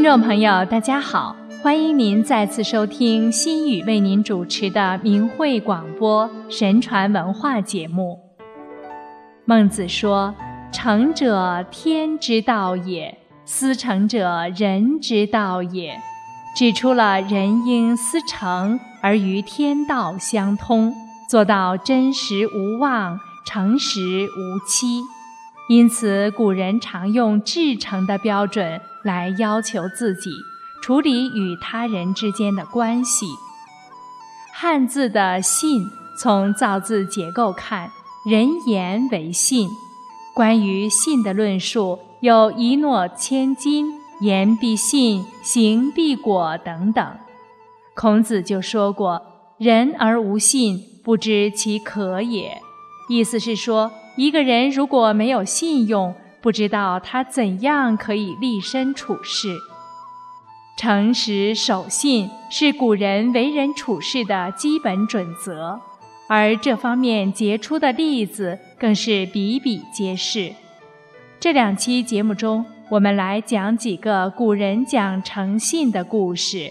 听众朋友，大家好，欢迎您再次收听心语为您主持的明慧广播神传文化节目。孟子说：“成者，天之道也；思成者，人之道也。”指出了人应思成而与天道相通，做到真实无妄、诚实无欺。因此，古人常用至诚的标准来要求自己处理与他人之间的关系。汉字的“信”，从造字结构看，人言为信。关于信的论述有一诺千金、言必信、行必果等等。孔子就说过：“人而无信，不知其可也。”意思是说。一个人如果没有信用，不知道他怎样可以立身处世。诚实守信是古人为人处事的基本准则，而这方面杰出的例子更是比比皆是。这两期节目中，我们来讲几个古人讲诚信的故事。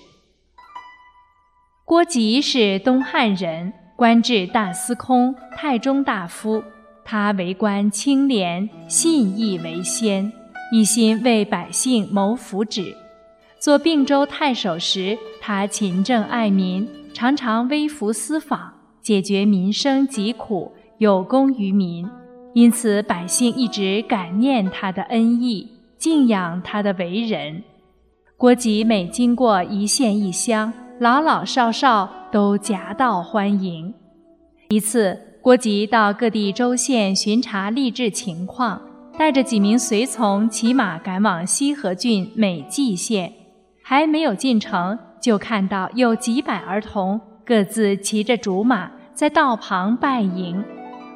郭吉是东汉人，官至大司空、太中大夫。他为官清廉，信义为先，一心为百姓谋福祉。做并州太守时，他勤政爱民，常常微服私访，解决民生疾苦，有功于民。因此，百姓一直感念他的恩义，敬仰他的为人。郭吉每经过一县一乡，老老少少都夹道欢迎。一次。郭吉到各地州县巡查吏治情况，带着几名随从骑马赶往西河郡美济县，还没有进城，就看到有几百儿童各自骑着竹马在道旁拜迎。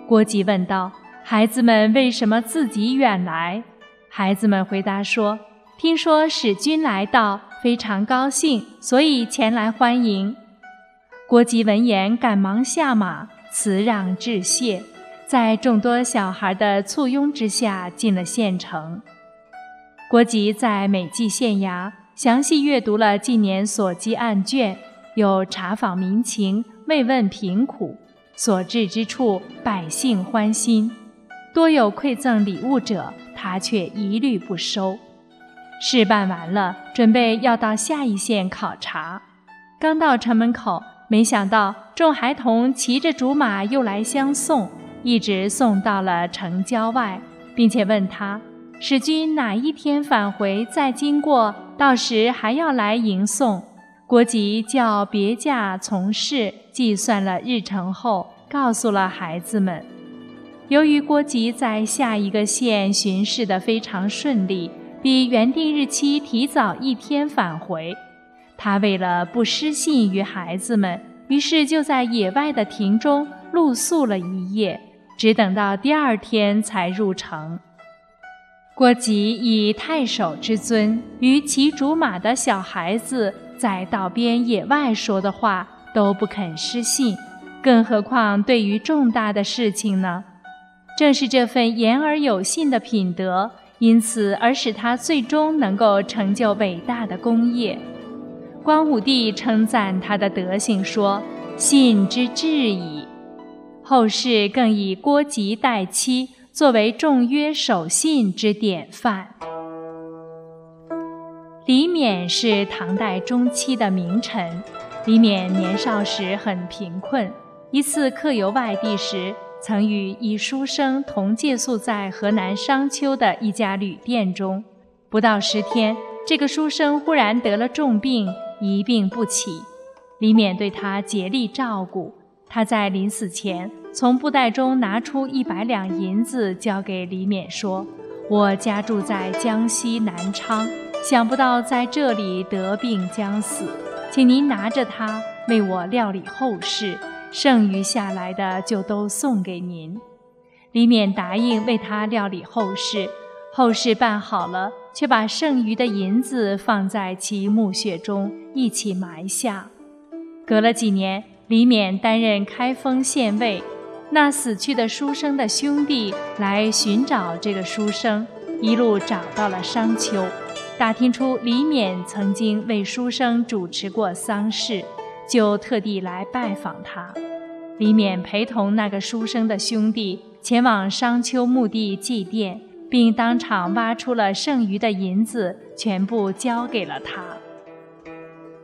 郭吉问道：“孩子们为什么自己远来？”孩子们回答说：“听说使君来到，非常高兴，所以前来欢迎。”郭吉闻言，赶忙下马。辞让致谢，在众多小孩的簇拥之下进了县城。郭吉在美济县衙详细阅读了近年所积案卷，有查访民情、慰问贫苦，所至之处百姓欢心，多有馈赠礼物者，他却一律不收。事办完了，准备要到下一县考察，刚到城门口。没想到众孩童骑着竹马又来相送，一直送到了城郊外，并且问他：“使君哪一天返回？再经过，到时还要来迎送。”郭吉叫别驾从事，计算了日程后，告诉了孩子们。由于郭吉在下一个县巡视的非常顺利，比原定日期提早一天返回。他为了不失信于孩子们，于是就在野外的亭中露宿了一夜，只等到第二天才入城。郭吉以太守之尊，与骑竹马的小孩子在道边野外说的话都不肯失信，更何况对于重大的事情呢？正是这份言而有信的品德，因此而使他最终能够成就伟大的功业。光武帝称赞他的德行，说：“信之至矣。”后世更以郭吉代妻作为重约守信之典范。李勉是唐代中期的名臣。李勉年少时很贫困，一次客游外地时，曾与一书生同借宿在河南商丘的一家旅店中。不到十天，这个书生忽然得了重病。一病不起，李勉对他竭力照顾。他在临死前，从布袋中拿出一百两银子，交给李勉说：“我家住在江西南昌，想不到在这里得病将死，请您拿着它为我料理后事，剩余下来的就都送给您。”李勉答应为他料理后事。后事办好了，却把剩余的银子放在其墓穴中一起埋下。隔了几年，李勉担任开封县尉，那死去的书生的兄弟来寻找这个书生，一路找到了商丘。打听出李勉曾经为书生主持过丧事，就特地来拜访他。李勉陪同那个书生的兄弟前往商丘墓地祭奠，并当场挖出了剩余的银子，全部交给了他。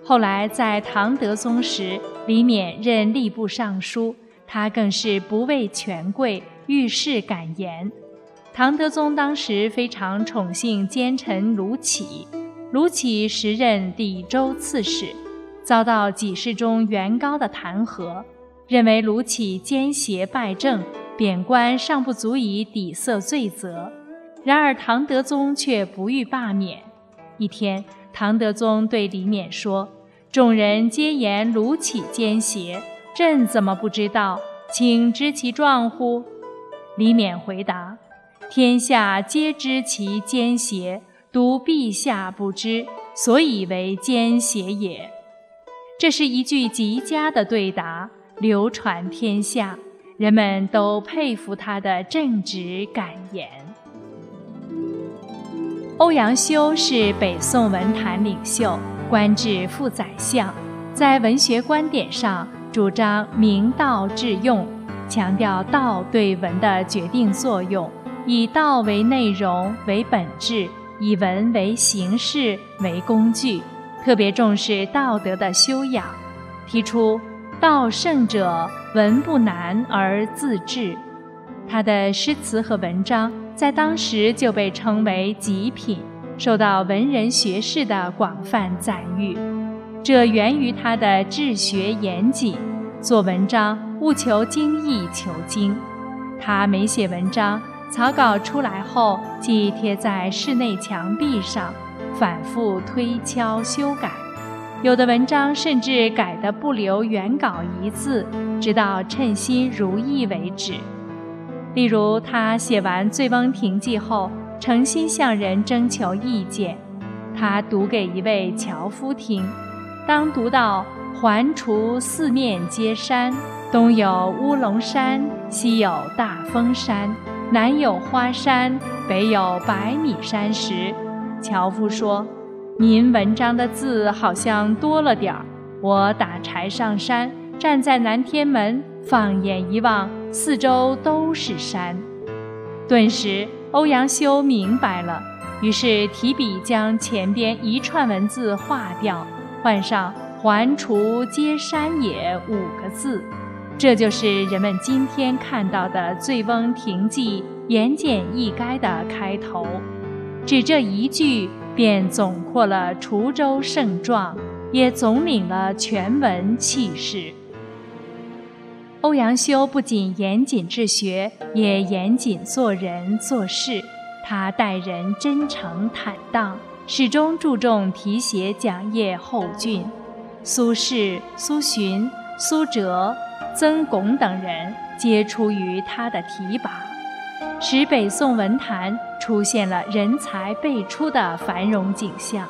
后来在唐德宗时，李勉任吏部尚书，他更是不畏权贵，遇事敢言。唐德宗当时非常宠幸奸臣卢杞，卢杞时任礼州刺史，遭到几事中原高的弹劾，认为卢杞奸邪败政，贬官尚不足以抵塞罪责。然而唐德宗却不欲罢免。一天，唐德宗对李勉说：“众人皆言卢杞奸邪，朕怎么不知道？请知其状乎？”李勉回答。天下皆知其奸邪，独陛下不知，所以为奸邪也。这是一句极佳的对答，流传天下，人们都佩服他的正直敢言。欧阳修是北宋文坛领袖，官至副宰相，在文学观点上主张明道致用，强调道对文的决定作用。以道为内容为本质，以文为形式为工具，特别重视道德的修养，提出“道圣者，文不难而自治”。他的诗词和文章在当时就被称为极品，受到文人学士的广泛赞誉。这源于他的治学严谨，做文章务求精益求精。他每写文章。草稿出来后，即贴在室内墙壁上，反复推敲修改。有的文章甚至改得不留原稿一字，直到称心如意为止。例如，他写完《醉翁亭记》后，诚心向人征求意见。他读给一位樵夫听，当读到“环滁四面皆山，东有乌龙山，西有大峰山”。南有花山，北有百米山时，樵夫说：“您文章的字好像多了点儿。”我打柴上山，站在南天门，放眼一望，四周都是山。顿时，欧阳修明白了，于是提笔将前边一串文字划掉，换上“环滁皆山也”五个字。这就是人们今天看到的《醉翁亭记》言简意赅的开头，只这一句便总括了滁州盛状，也总领了全文气势。欧阳修不仅严谨治学，也严谨做人做事。他待人真诚坦荡，始终注重题写讲业后俊。苏轼、苏洵、苏辙。曾巩等人皆出于他的提拔，使北宋文坛出现了人才辈出的繁荣景象。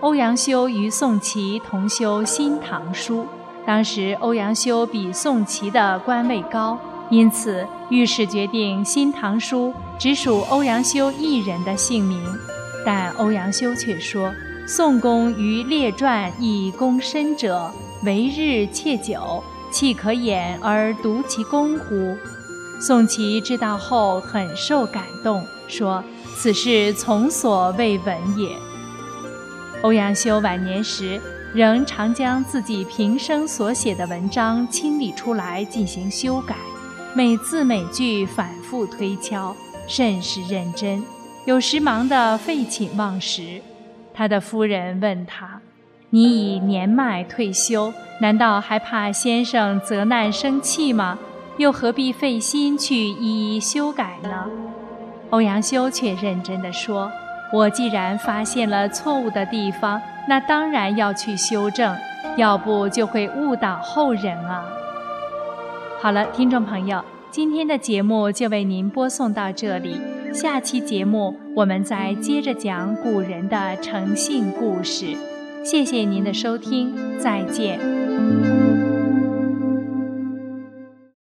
欧阳修与宋祁同修《新唐书》，当时欧阳修比宋祁的官位高，因此御史决定《新唐书》只属欧阳修一人的姓名。但欧阳修却说：“宋公于列传以功深者，为日切久。”岂可掩而独其功乎？宋祁知道后很受感动，说：“此事从所未闻也。”欧阳修晚年时仍常将自己平生所写的文章清理出来进行修改，每字每句反复推敲，甚是认真。有时忙得废寝忘食。他的夫人问他。你已年迈退休，难道还怕先生责难生气吗？又何必费心去一一修改呢？欧阳修却认真地说：“我既然发现了错误的地方，那当然要去修正，要不就会误导后人啊。”好了，听众朋友，今天的节目就为您播送到这里，下期节目我们再接着讲古人的诚信故事。谢谢您的收听，再见。